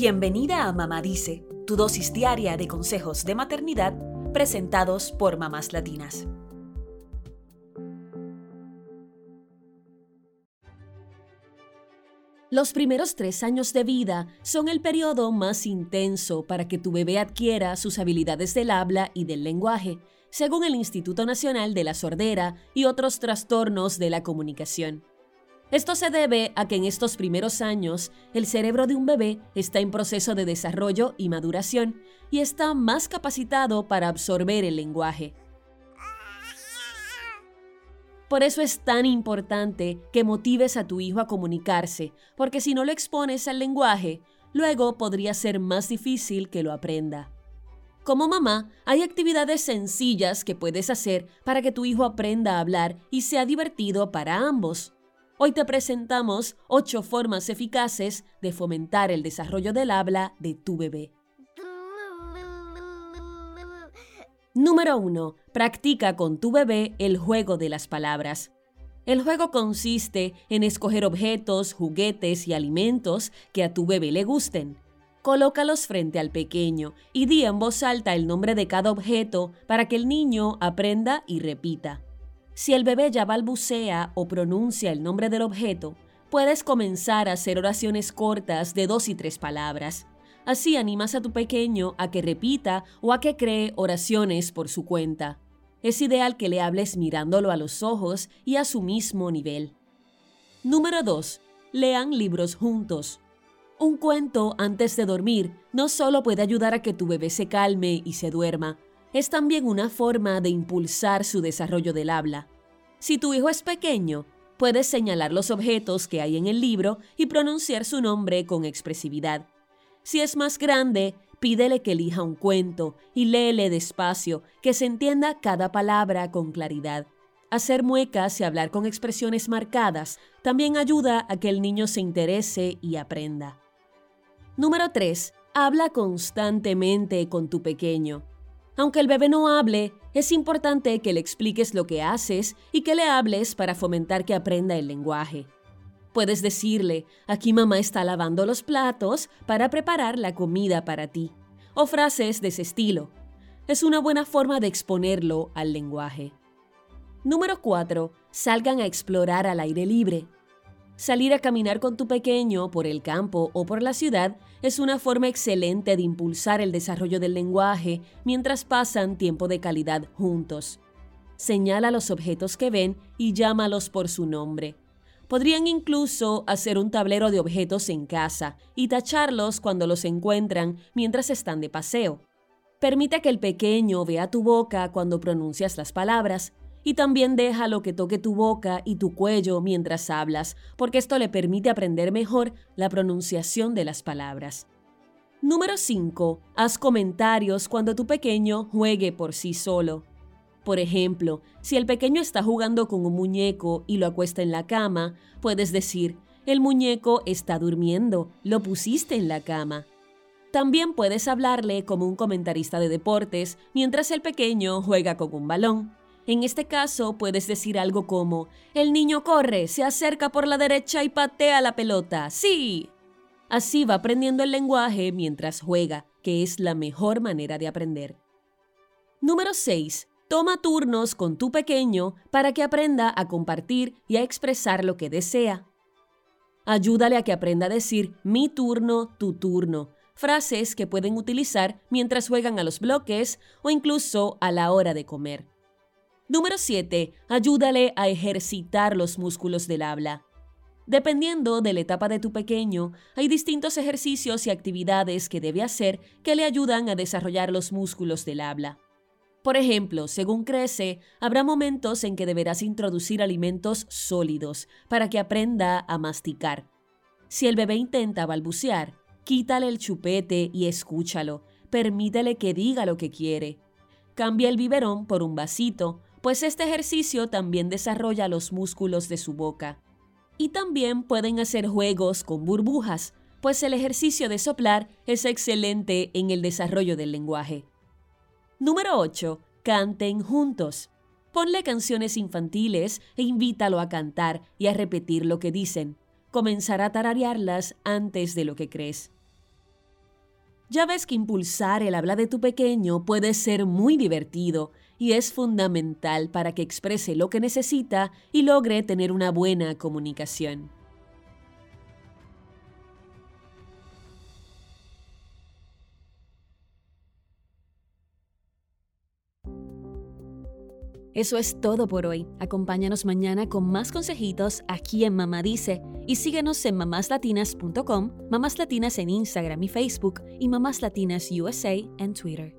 Bienvenida a Mamá Dice, tu dosis diaria de consejos de maternidad presentados por mamás latinas. Los primeros tres años de vida son el periodo más intenso para que tu bebé adquiera sus habilidades del habla y del lenguaje, según el Instituto Nacional de la Sordera y otros trastornos de la comunicación. Esto se debe a que en estos primeros años el cerebro de un bebé está en proceso de desarrollo y maduración y está más capacitado para absorber el lenguaje. Por eso es tan importante que motives a tu hijo a comunicarse, porque si no lo expones al lenguaje, luego podría ser más difícil que lo aprenda. Como mamá, hay actividades sencillas que puedes hacer para que tu hijo aprenda a hablar y sea divertido para ambos. Hoy te presentamos 8 formas eficaces de fomentar el desarrollo del habla de tu bebé. Número 1. Practica con tu bebé el juego de las palabras. El juego consiste en escoger objetos, juguetes y alimentos que a tu bebé le gusten. Colócalos frente al pequeño y di en voz alta el nombre de cada objeto para que el niño aprenda y repita. Si el bebé ya balbucea o pronuncia el nombre del objeto, puedes comenzar a hacer oraciones cortas de dos y tres palabras. Así animas a tu pequeño a que repita o a que cree oraciones por su cuenta. Es ideal que le hables mirándolo a los ojos y a su mismo nivel. Número 2. Lean libros juntos. Un cuento antes de dormir no solo puede ayudar a que tu bebé se calme y se duerma, es también una forma de impulsar su desarrollo del habla. Si tu hijo es pequeño, puedes señalar los objetos que hay en el libro y pronunciar su nombre con expresividad. Si es más grande, pídele que elija un cuento y léele despacio, que se entienda cada palabra con claridad. Hacer muecas y hablar con expresiones marcadas también ayuda a que el niño se interese y aprenda. Número 3. Habla constantemente con tu pequeño. Aunque el bebé no hable, es importante que le expliques lo que haces y que le hables para fomentar que aprenda el lenguaje. Puedes decirle, aquí mamá está lavando los platos para preparar la comida para ti. O frases de ese estilo. Es una buena forma de exponerlo al lenguaje. Número 4. Salgan a explorar al aire libre. Salir a caminar con tu pequeño por el campo o por la ciudad es una forma excelente de impulsar el desarrollo del lenguaje mientras pasan tiempo de calidad juntos. Señala los objetos que ven y llámalos por su nombre. Podrían incluso hacer un tablero de objetos en casa y tacharlos cuando los encuentran mientras están de paseo. Permite que el pequeño vea tu boca cuando pronuncias las palabras y también déjalo que toque tu boca y tu cuello mientras hablas, porque esto le permite aprender mejor la pronunciación de las palabras. Número 5. Haz comentarios cuando tu pequeño juegue por sí solo. Por ejemplo, si el pequeño está jugando con un muñeco y lo acuesta en la cama, puedes decir, el muñeco está durmiendo, lo pusiste en la cama. También puedes hablarle como un comentarista de deportes mientras el pequeño juega con un balón. En este caso puedes decir algo como, el niño corre, se acerca por la derecha y patea la pelota. Sí. Así va aprendiendo el lenguaje mientras juega, que es la mejor manera de aprender. Número 6. Toma turnos con tu pequeño para que aprenda a compartir y a expresar lo que desea. Ayúdale a que aprenda a decir mi turno, tu turno, frases que pueden utilizar mientras juegan a los bloques o incluso a la hora de comer. Número 7. Ayúdale a ejercitar los músculos del habla. Dependiendo de la etapa de tu pequeño, hay distintos ejercicios y actividades que debe hacer que le ayudan a desarrollar los músculos del habla. Por ejemplo, según crece, habrá momentos en que deberás introducir alimentos sólidos para que aprenda a masticar. Si el bebé intenta balbucear, quítale el chupete y escúchalo. Permítele que diga lo que quiere. Cambia el biberón por un vasito, pues este ejercicio también desarrolla los músculos de su boca. Y también pueden hacer juegos con burbujas, pues el ejercicio de soplar es excelente en el desarrollo del lenguaje. Número 8. Canten juntos. Ponle canciones infantiles e invítalo a cantar y a repetir lo que dicen. Comenzará a tararearlas antes de lo que crees. Ya ves que impulsar el habla de tu pequeño puede ser muy divertido y es fundamental para que exprese lo que necesita y logre tener una buena comunicación. Eso es todo por hoy. Acompáñanos mañana con más consejitos aquí en Mamá Dice y síguenos en mamáslatinas.com, Mamás Latinas en Instagram y Facebook y Mamás Latinas USA en Twitter.